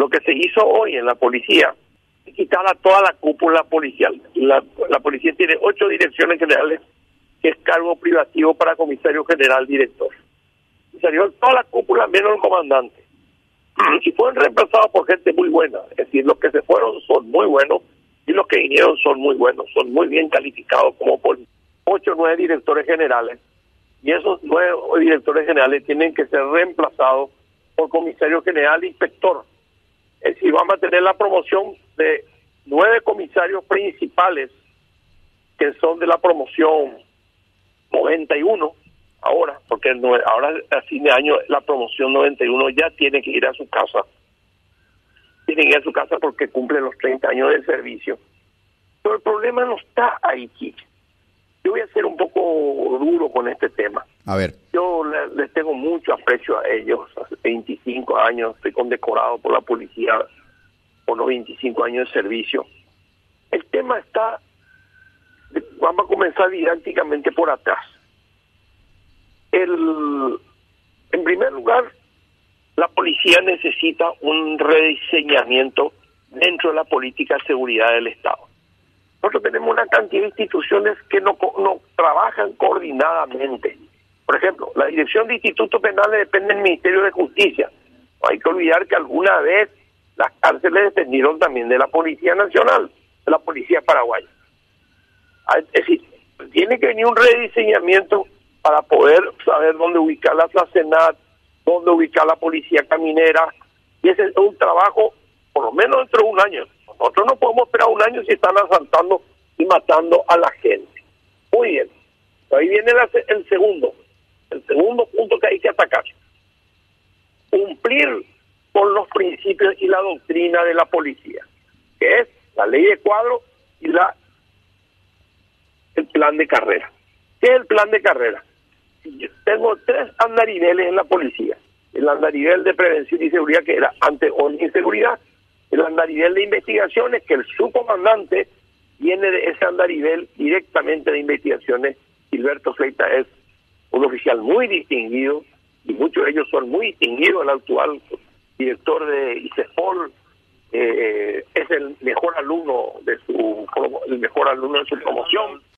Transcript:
Lo que se hizo hoy en la policía es quitar a toda la cúpula policial. La, policía tiene ocho direcciones generales, que es cargo privativo para comisario general, director. Y salió toda la cúpula menos el comandante. Y fueron reemplazados por gente muy buena. Es decir, los que se fueron son muy buenos y los que vinieron son muy buenos, son muy bien calificados como por ocho o nueve directores generales. Y esos nueve directores generales tienen que ser reemplazados por comisario general inspector. Es decir, vamos a tener la promoción de nueve comisarios principales que son de la promoción 91 ahora, porque ahora a fin de año la promoción 91 ya tiene que ir a su casa. Tiene que ir a su casa porque cumple los 30 años de servicio. Pero el problema no está ahí, Yo voy a ser un poco duro con este tema. A ver. Mucho aprecio a ellos. Hace 25 años estoy condecorado por la policía por los 25 años de servicio. El tema está, vamos a comenzar didácticamente por atrás el, en primer lugar, la policía necesita un rediseñamiento dentro de la política de seguridad del Estado. Nosotros tenemos una cantidad de instituciones que no, no trabajan coordinadamente. Por ejemplo, la dirección de institutos penales depende del Ministerio de Justicia. No hay que olvidar que alguna vez las cárceles dependieron también de la Policía Nacional, de la Policía Paraguaya. Ah, es decir, tiene que venir un rediseñamiento para poder saber dónde ubicar la Senat, dónde ubicar la policía caminera. Y ese es un trabajo, por lo menos dentro de un año. Nosotros no podemos esperar un año si están asaltando y matando a la gente. Muy bien. Ahí viene el segundo, el segundo punto que hay que atacar. Cumplir con los principios y la doctrina de la policía, que es la ley de cuadro y la el plan de carrera. ¿Qué es el plan de carrera? tengo tres andariveles en la policía. El andarivel de prevención y seguridad, que era ante o inseguridad. El andarivel de investigaciones, que el subcomandante viene de ese andarivel directamente de investigaciones. Gilberto Fleita es un oficial muy distinguido y muchos de ellos son muy distinguidos. El actual director de ICEFOL eh, es el mejor alumno de su el mejor alumno de su promoción